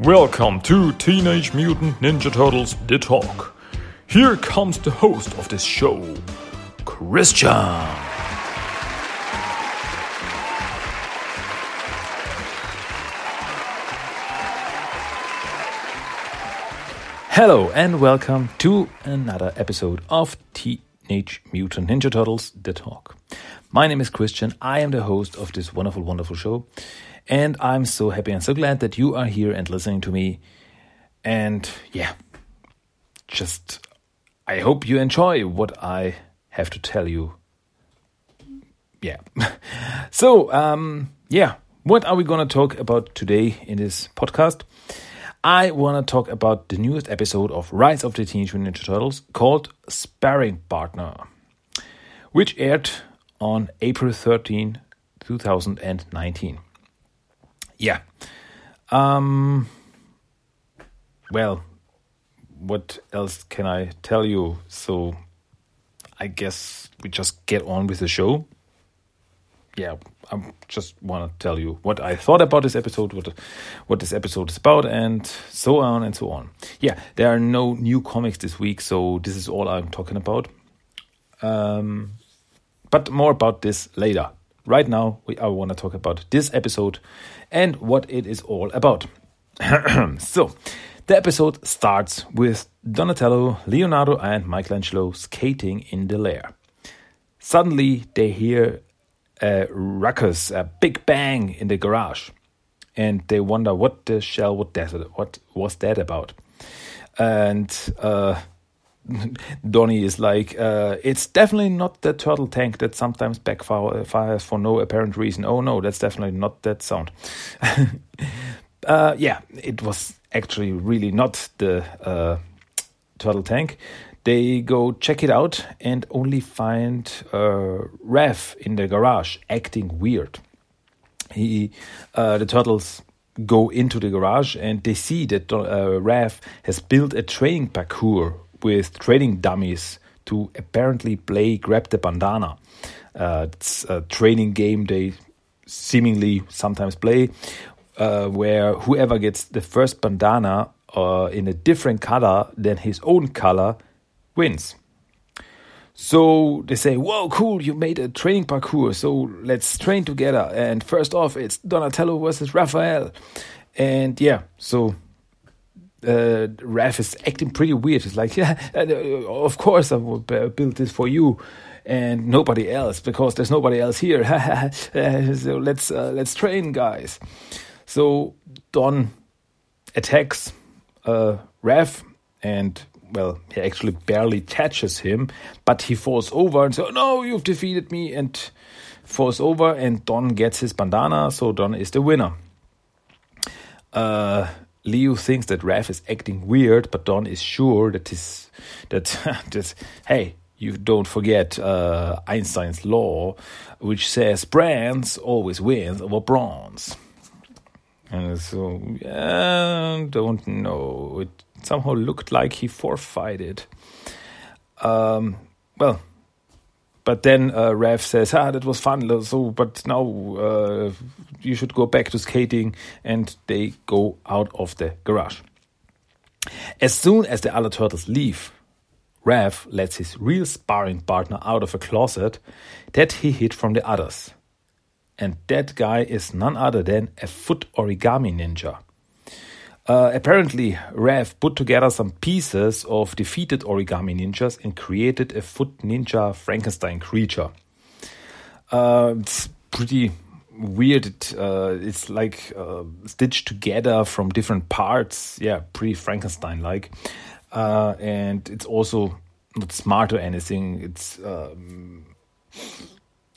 Welcome to Teenage Mutant Ninja Turtles The Talk. Here comes the host of this show, Christian. Hello and welcome to another episode of Teenage Mutant Ninja Turtles The Talk. My name is Christian. I am the host of this wonderful, wonderful show. And I'm so happy and so glad that you are here and listening to me. And yeah, just I hope you enjoy what I have to tell you. Yeah. so, um, yeah, what are we going to talk about today in this podcast? I want to talk about the newest episode of Rise of the Teenage Mutant Ninja Turtles called Sparring Partner, which aired on April 13, 2019. Yeah. Um, well, what else can I tell you? So I guess we just get on with the show. Yeah, I just want to tell you what I thought about this episode, what what this episode is about, and so on and so on. Yeah, there are no new comics this week, so this is all I'm talking about. Um, but more about this later. Right now, we, I want to talk about this episode and what it is all about. so, the episode starts with Donatello, Leonardo, and Michelangelo skating in the lair. Suddenly, they hear a ruckus, a big bang in the garage, and they wonder what the shell, what that, what was that about? And uh, Donnie is like, uh, it's definitely not the turtle tank that sometimes backfires for no apparent reason. Oh no, that's definitely not that sound. uh, yeah, it was actually really not the uh, turtle tank. They go check it out and only find uh, Raph in the garage acting weird. He, uh, the turtles go into the garage and they see that uh, Raph has built a training parkour with training dummies to apparently play Grab the Bandana. Uh, it's a training game they seemingly sometimes play uh, where whoever gets the first bandana uh, in a different color than his own color wins. So they say, Whoa, cool, you made a training parkour, so let's train together. And first off, it's Donatello versus Raphael. And yeah, so uh, Raph is acting pretty weird. He's like, yeah, uh, of course I will build this for you and nobody else because there's nobody else here. so let's uh, let's train, guys. So Don attacks uh, Raph and well, he actually barely touches him, but he falls over and says, "No, you've defeated me!" and falls over, and Don gets his bandana. So Don is the winner. Uh, Leo thinks that Raph is acting weird, but Don is sure that his that that hey, you don't forget uh, Einstein's law, which says bronze always wins over bronze. And so, yeah, don't know. It somehow looked like he forfeited. Um, well, but then uh, Raph says, "Ah, that was fun. So, but now uh, you should go back to skating." And they go out of the garage. As soon as the other turtles leave, Raph lets his real sparring partner out of a closet that he hid from the others. And that guy is none other than a foot origami ninja. Uh, apparently, Raph put together some pieces of defeated origami ninjas and created a foot ninja Frankenstein creature. Uh, it's pretty weird. It, uh, it's like uh, stitched together from different parts. Yeah, pretty Frankenstein like. Uh, and it's also not smart or anything. It's. Um,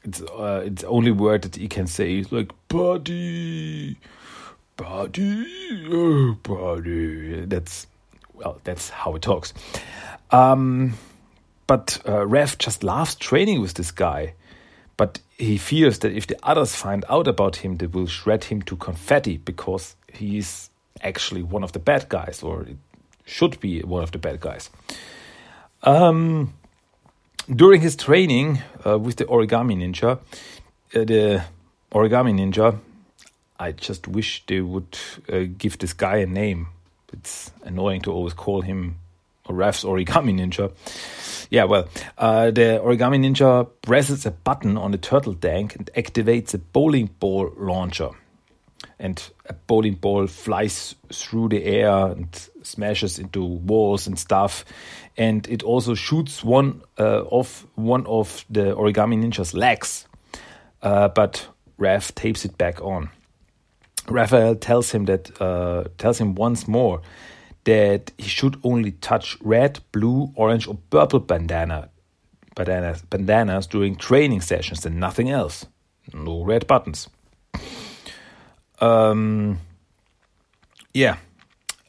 it's uh, it's only word that he can say like buddy body, oh, body. That's well, that's how it talks. Um, but uh, Raph just loves training with this guy. But he fears that if the others find out about him, they will shred him to confetti because he's actually one of the bad guys, or should be one of the bad guys. Um, during his training uh, with the origami ninja, uh, the origami ninja I just wish they would uh, give this guy a name. It's annoying to always call him Raph's Origami Ninja. Yeah, well, uh, the Origami Ninja presses a button on the turtle tank and activates a bowling ball launcher. And a bowling ball flies through the air and smashes into walls and stuff. And it also shoots one uh, of one of the Origami Ninja's legs, uh, but Raph tapes it back on. Raphael tells him that uh, tells him once more that he should only touch red, blue, orange, or purple bandana bandanas, bandanas during training sessions and nothing else. No red buttons. Um, yeah.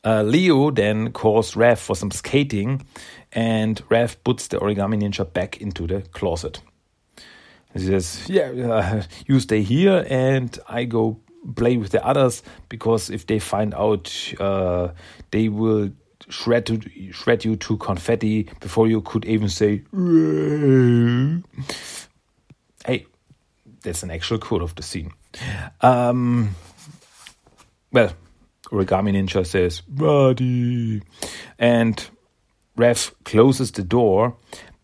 Uh, Leo then calls Raph for some skating, and Raph puts the origami ninja back into the closet. He says, "Yeah, uh, you stay here, and I go play with the others because if they find out, uh, they will shred to, shred you to confetti before you could even say." hey, that's an actual quote of the scene. Um, well, Origami Ninja says, Buddy. And Raph closes the door,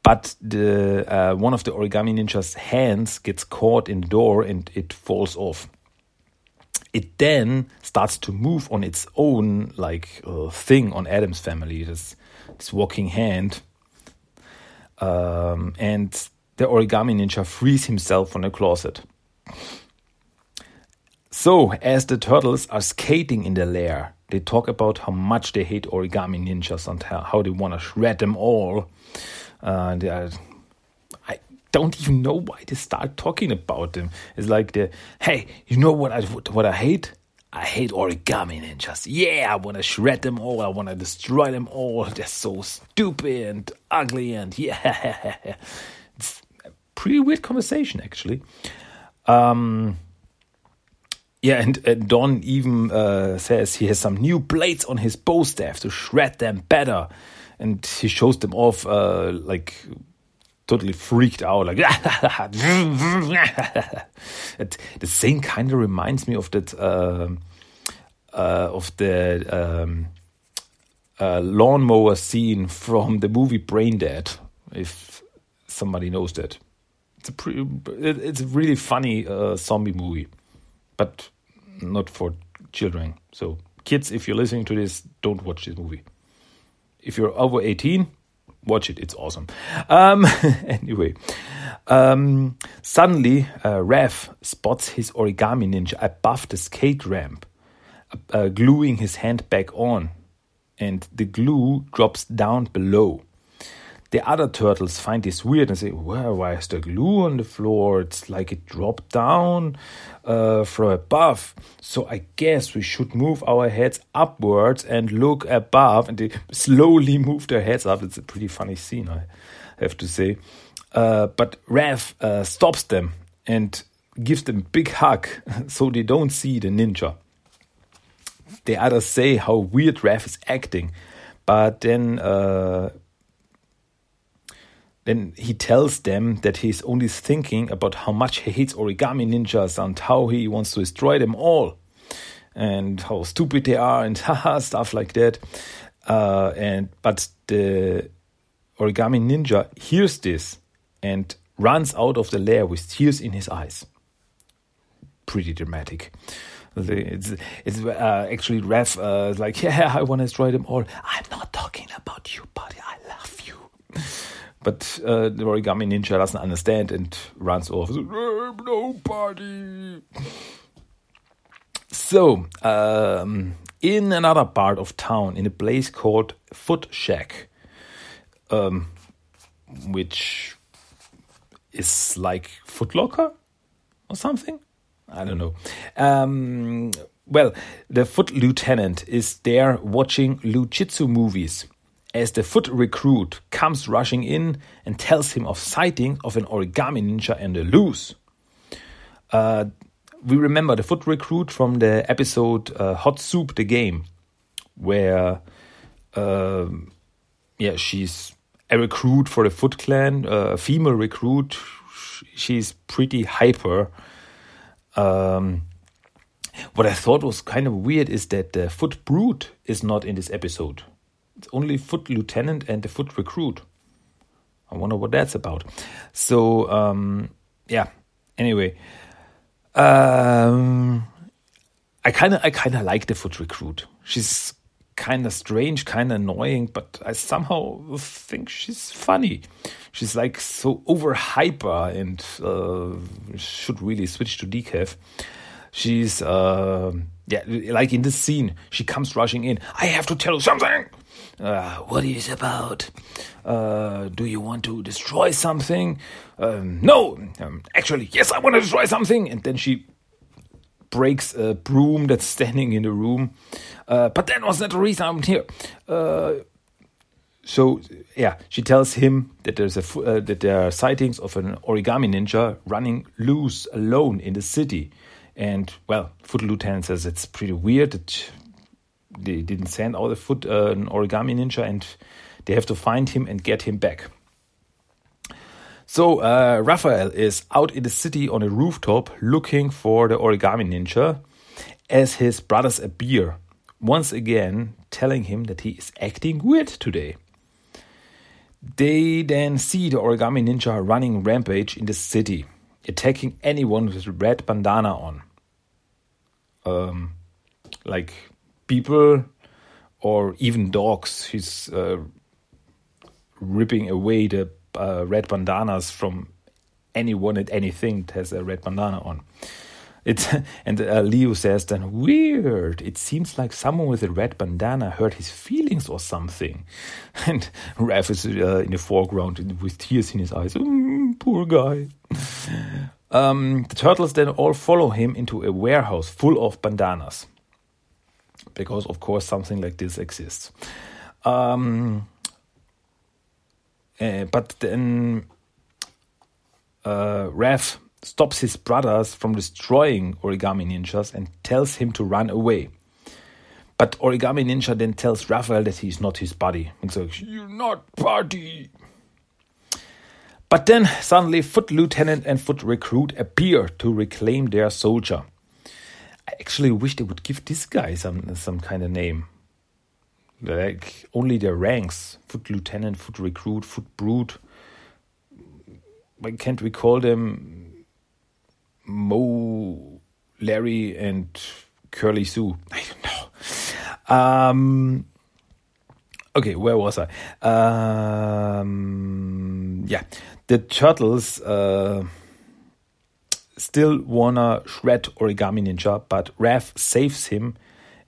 but the uh, one of the Origami Ninja's hands gets caught in the door and it falls off. It then starts to move on its own, like uh, thing on Addams Family, this, this walking hand. Um, and the Origami Ninja frees himself from the closet. So, as the turtles are skating in the lair, they talk about how much they hate origami ninjas and how they want to shred them all. Uh, are, I don't even know why they start talking about them. It's like the hey, you know what I what I hate? I hate origami ninjas. Yeah, I want to shred them all. I want to destroy them all. They're so stupid and ugly and yeah, it's a pretty weird conversation actually. Um, yeah, and uh, Don even uh, says he has some new blades on his bow staff to shred them better. And he shows them off uh, like totally freaked out, like the same kind of reminds me of that uh, uh, of the um, uh, lawnmower scene from the movie Braindead. If somebody knows that, it's a pretty, it's a really funny uh, zombie movie but not for children. So, kids, if you're listening to this, don't watch this movie. If you're over 18, watch it. It's awesome. Um, anyway, um, suddenly, uh, Raph spots his origami ninja above the skate ramp, uh, gluing his hand back on, and the glue drops down below. The other turtles find this weird and say, well, why is there glue on the floor? It's like it dropped down uh, from above. So I guess we should move our heads upwards and look above. And they slowly move their heads up. It's a pretty funny scene, I have to say. Uh, but Raph uh, stops them and gives them a big hug so they don't see the ninja. The others say how weird Raph is acting. But then uh, then he tells them that he's only thinking about how much he hates origami ninjas and how he wants to destroy them all and how stupid they are and stuff like that. Uh, and but the origami ninja hears this and runs out of the lair with tears in his eyes. Pretty dramatic. It's it's uh, actually Raph uh, like yeah I want to destroy them all. I'm not talking about you, buddy. I love you. But uh, the origami ninja doesn't understand and runs off. Nobody. So, um, in another part of town, in a place called Foot Shack, um, which is like Foot Locker or something. I don't know. Um, well, the foot lieutenant is there watching Lou Jitsu movies as the foot recruit comes rushing in and tells him of sighting of an origami ninja and a loose. Uh, we remember the foot recruit from the episode uh, Hot Soup the Game, where uh, yeah, she's a recruit for the Foot Clan, a female recruit. She's pretty hyper. Um, what I thought was kind of weird is that the foot brute is not in this episode. It's only foot lieutenant and the foot recruit. I wonder what that's about. So um, yeah. Anyway, um, I kind of I kind of like the foot recruit. She's kind of strange, kind of annoying, but I somehow think she's funny. She's like so over hyper and uh, should really switch to decaf. She's uh, yeah, like in this scene, she comes rushing in. I have to tell you something. Uh, what is about? Uh, do you want to destroy something? Um, no, um, actually, yes, I want to destroy something. And then she breaks a broom that's standing in the room. Uh, but that was not the reason I'm here. Uh, so yeah, she tells him that there's a uh, that there are sightings of an origami ninja running loose alone in the city, and well, Foot Lieutenant says it's pretty weird that they didn't send out a foot uh, an origami ninja, and they have to find him and get him back. So uh, Raphael is out in the city on a rooftop looking for the origami ninja as his brothers appear, once again telling him that he is acting weird today. They then see the origami ninja running rampage in the city, attacking anyone with a red bandana on. Um, like people or even dogs. He's uh, ripping away the uh, red bandanas from anyone and anything that has a red bandana on. It's and uh, Leo says then weird. It seems like someone with a red bandana hurt his feelings or something. And Raph is uh, in the foreground with tears in his eyes. Mm, poor guy. Um, the turtles then all follow him into a warehouse full of bandanas, because of course something like this exists. Um, uh, but then uh, stops his brothers from destroying Origami Ninjas and tells him to run away. But Origami Ninja then tells Raphael that he's not his buddy. You're not buddy. But then suddenly Foot Lieutenant and Foot Recruit appear to reclaim their soldier. I actually wish they would give this guy some some kind of name. Like only their ranks. Foot lieutenant foot recruit foot brute. Why can't we call them Moe larry and curly sue? I don't know. Um okay where was i? Um yeah. The turtles uh still wanna shred origami ninja but Raph saves him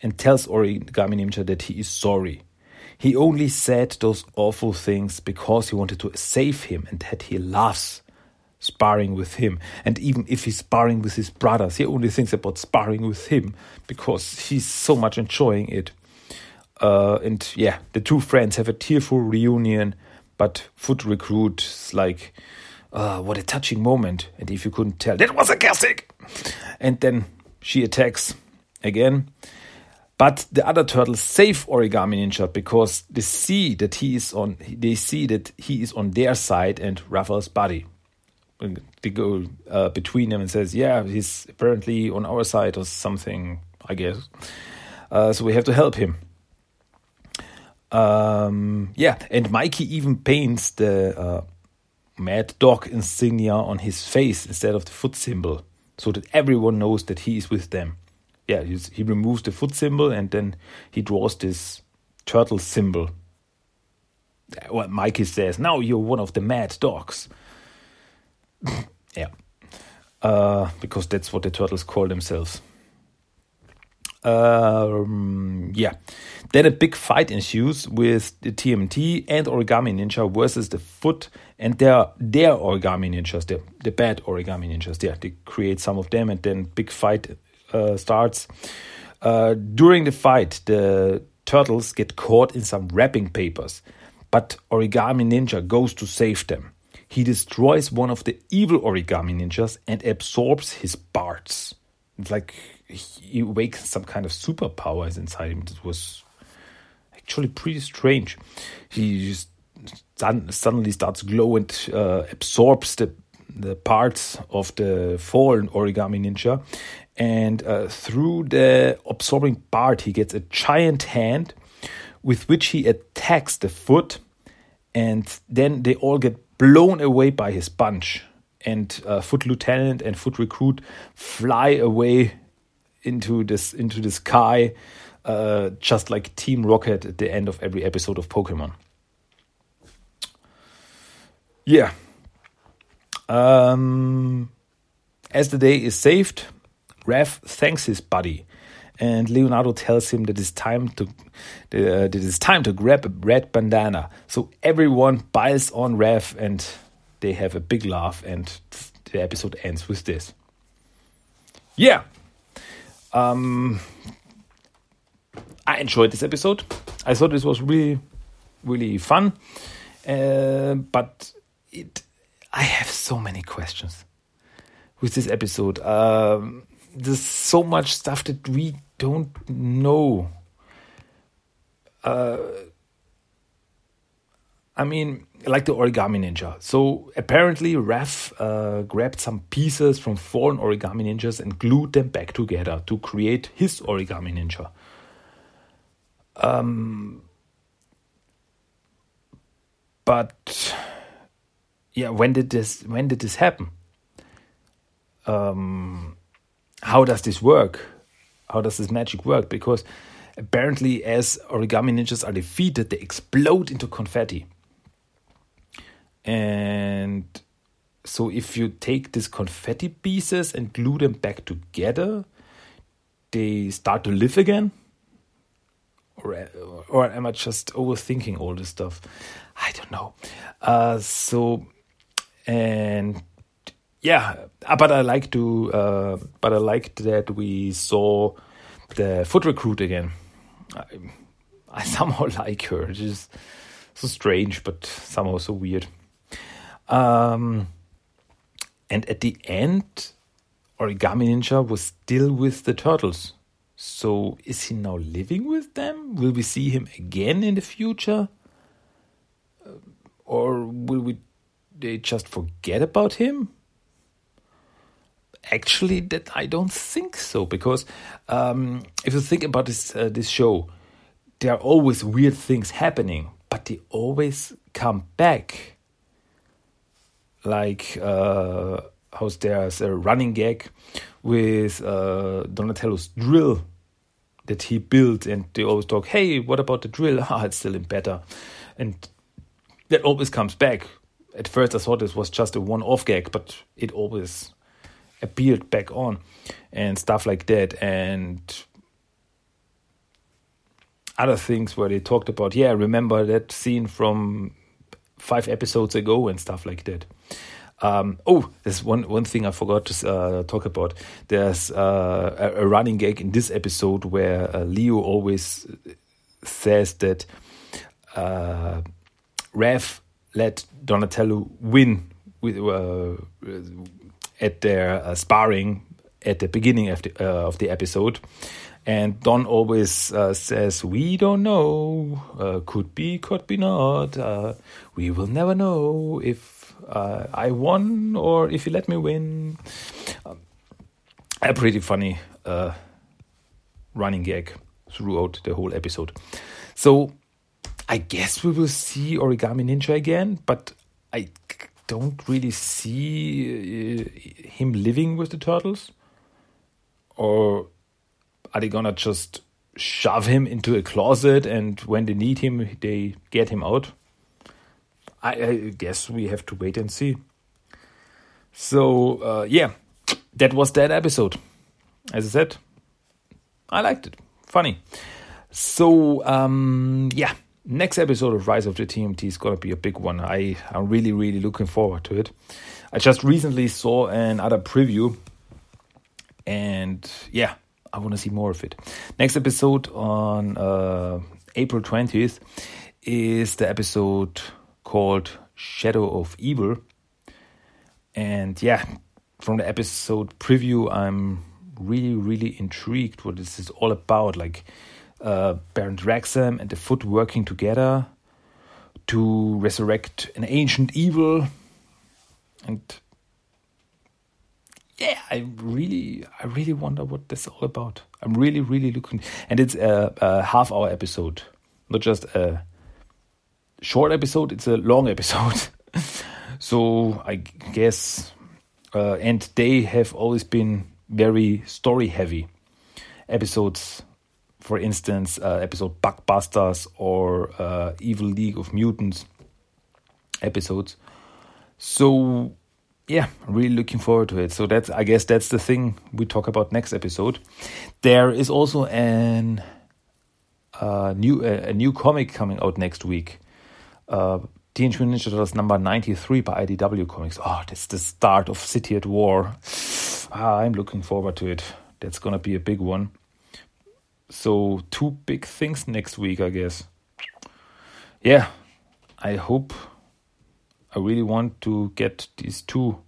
and tells Origami Ninja that he is sorry. He only said those awful things because he wanted to save him and that he loves sparring with him. And even if he's sparring with his brothers, he only thinks about sparring with him because he's so much enjoying it. Uh, and yeah, the two friends have a tearful reunion, but Foot recruits like, uh, what a touching moment. And if you couldn't tell, that was a sarcastic. And then she attacks again. But the other turtles save Origami Ninja because they see that he is on. They see that he is on their side and Raphael's body. They go uh, between them and says, "Yeah, he's apparently on our side or something." I guess. Uh, so we have to help him. Um, yeah, and Mikey even paints the uh, Mad Dog insignia on his face instead of the foot symbol, so that everyone knows that he is with them yeah, he removes the foot symbol and then he draws this turtle symbol. Well, Mikey says, "Now you're one of the mad dogs." yeah, uh, because that's what the turtles call themselves. Um, yeah, then a big fight ensues with the TMT and Origami Ninja versus the Foot and their their Origami Ninjas, the the bad Origami Ninjas. Yeah, they create some of them, and then big fight uh, starts. Uh, during the fight, the turtles get caught in some wrapping papers, but Origami Ninja goes to save them. He destroys one of the evil Origami Ninjas and absorbs his parts. It's like he awakens some kind of superpowers inside him. It was actually pretty strange. He just suddenly starts glow and uh, absorbs the the parts of the fallen origami ninja and uh, through the absorbing part, he gets a giant hand with which he attacks the foot, and then they all get blown away by his punch. And uh, Foot Lieutenant and Foot Recruit fly away into this into the sky, uh, just like Team Rocket at the end of every episode of Pokemon. Yeah. Um, as the day is saved, Raph thanks his buddy, and Leonardo tells him that it's time to uh, that it's time to grab a red bandana. So everyone piles on Raph, and they have a big laugh, and the episode ends with this. Yeah, um, I enjoyed this episode. I thought this was really, really fun, uh, but it. I have so many questions with this episode. Um, there's so much stuff that we don't know. Uh, I mean, like the origami ninja. So apparently, Raph uh, grabbed some pieces from fallen origami ninjas and glued them back together to create his origami ninja. Um, but yeah, when did this? When did this happen? Um, how does this work? How does this magic work? Because apparently, as origami ninjas are defeated, they explode into confetti. And so, if you take these confetti pieces and glue them back together, they start to live again. Or, or am I just overthinking all this stuff? I don't know. Uh, so, and yeah, uh, but I like to, uh, but I liked that we saw the foot recruit again. I, I somehow like her. It's just so strange, but somehow so weird. Um, and at the end, Origami Ninja was still with the turtles. So is he now living with them? Will we see him again in the future? Uh, or will we they just forget about him? Actually, that I don't think so because um, if you think about this uh, this show, there are always weird things happening, but they always come back like uh, how's there's a running gag with uh, Donatello's drill that he built, and they always talk, "Hey, what about the drill? Ah, it's still in better," and that always comes back. At first, I thought this was just a one-off gag, but it always appeared back on, and stuff like that, and other things where they talked about, yeah, remember that scene from five episodes ago and stuff like that. Um, oh, there's one one thing I forgot to uh, talk about. There's uh, a, a, running gag in this episode where uh, Leo always says that uh, Raph let Donatello win with uh, at their uh, sparring at the beginning of the of the episode. And Don always uh, says, We don't know. Uh, could be, could be not. Uh, we will never know if uh, I won or if you let me win. Um, a pretty funny uh, running gag throughout the whole episode. So I guess we will see Origami Ninja again, but I don't really see uh, him living with the turtles. Or are they gonna just shove him into a closet and when they need him, they get him out? I, I guess we have to wait and see. So, uh, yeah, that was that episode. As I said, I liked it. Funny. So, um, yeah, next episode of Rise of the TMT is gonna be a big one. I I'm really, really looking forward to it. I just recently saw another preview, and yeah, I want to see more of it. Next episode on uh, April 20th is the episode called Shadow of Evil. And yeah, from the episode preview, I'm really, really intrigued what this is all about. Like uh, Baron Draxum and the Foot working together to resurrect an ancient evil. And yeah, I really, I really wonder what this is all about. I'm really, really looking, and it's a, a half hour episode, not just a short episode. It's a long episode. so I guess, uh, and they have always been very story heavy episodes. For instance, uh, episode Bugbusters or uh, Evil League of Mutants episodes. So yeah, really looking forward to it. So that's I guess that's the thing we talk about next episode. There is also an uh, new uh, a new comic coming out next week. Uh, Teenage Mutant Ninja Turtles number 93 by IDW Comics. Oh, that's the start of City at War. Ah, I'm looking forward to it. That's gonna be a big one. So two big things next week, I guess. Yeah, I hope I really want to get these two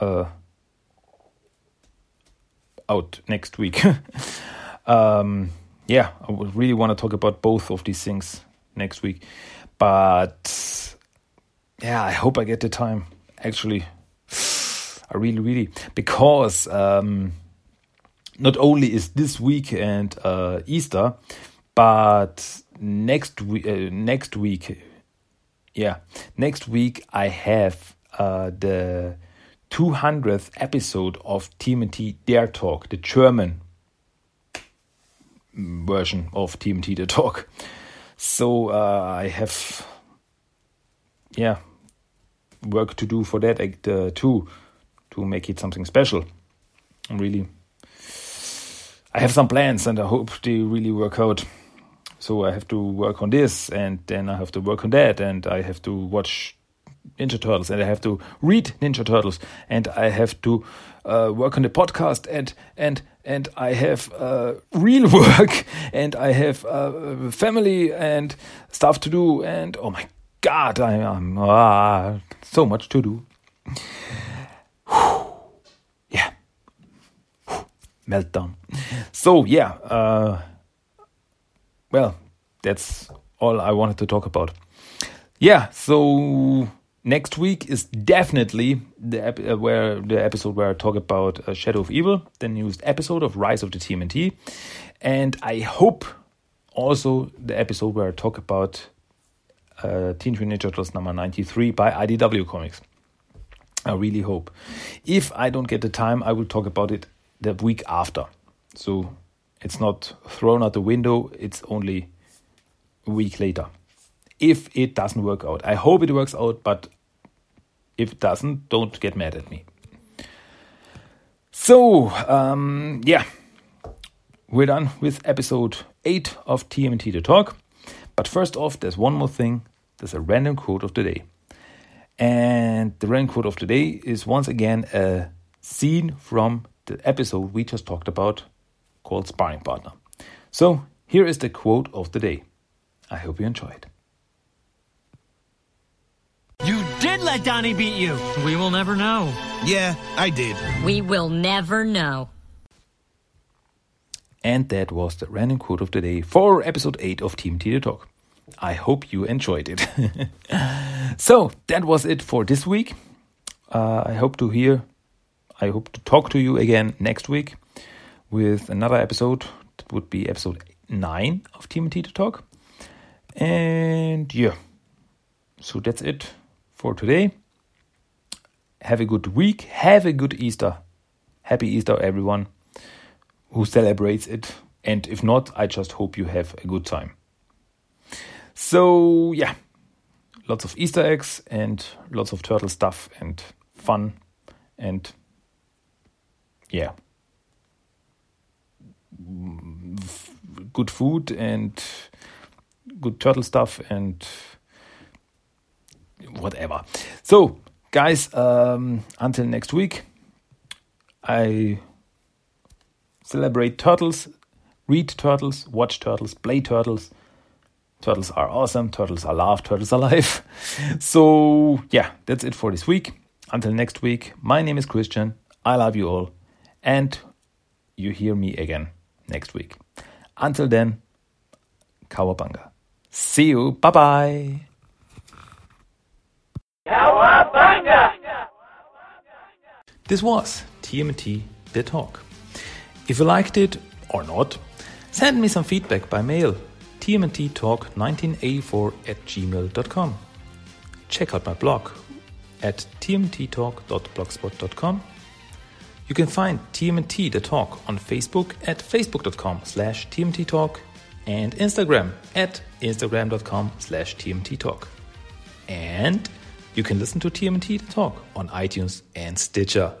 uh, out next week. um, yeah, I really want to talk about both of these things next week. But yeah, I hope I get the time. Actually, I really, really because um, not only is this week and uh, Easter, but next week, uh, next week yeah, next week I have uh, the 200th episode of TMT Der Talk, the German version of TMT Der Talk. So uh, I have, yeah, work to do for that uh, too, to make it something special. I'm really, I have some plans and I hope they really work out so I have to work on this, and then I have to work on that, and I have to watch Ninja Turtles, and I have to read Ninja Turtles, and I have to uh, work on the podcast, and and and I have uh, real work, and I have uh, family and stuff to do, and oh my God, I am ah, so much to do. yeah, meltdown. So yeah. Uh, well, that's all I wanted to talk about. Yeah, so next week is definitely the ep- uh, where the episode where I talk about uh, Shadow of Evil, the newest episode of Rise of the TMNT, and I hope also the episode where I talk about uh, Teenage Mutant Turtles number ninety three by IDW Comics. I really hope. If I don't get the time, I will talk about it the week after. So it's not thrown out the window, it's only a week later. If it doesn't work out, I hope it works out, but if it doesn't, don't get mad at me. So, um, yeah, we're done with episode 8 of TMT The Talk. But first off, there's one more thing there's a random quote of the day. And the random quote of the day is once again a scene from the episode we just talked about called Sparring Partner. So, here is the quote of the day. I hope you enjoy it. You did let Donnie beat you. We will never know. Yeah, I did. We will never know. And that was the random quote of the day for episode 8 of Team T Talk. I hope you enjoyed it. so, that was it for this week. Uh, I hope to hear, I hope to talk to you again next week with another episode. That would be episode 9 of TMT to Talk. And yeah, so that's it for today. Have a good week. Have a good Easter. Happy Easter, everyone who celebrates it. And if not, I just hope you have a good time. So, yeah, lots of Easter eggs and lots of turtle stuff and fun and yeah mm, good food and good turtle stuff and whatever. So, guys, um, until next week, I celebrate turtles, read turtles, watch turtles, play turtles. Turtles are awesome, turtles are love, turtles are life. so, yeah, that's it for this week. Until next week, my name is Christian. I love you all, and you hear me again next week. Until then, Cowabunga. See you. Bye bye. This was TMT The Talk. If you liked it or not, send me some feedback by mail tmnttalk1984 at gmail.com. Check out my blog at tmttalk.blogspot.com. You can find TMT The Talk on Facebook at facebook.com slash tmttalk and Instagram at instagram.com slash tmttalk. And you can listen to TMT Talk on iTunes and Stitcher.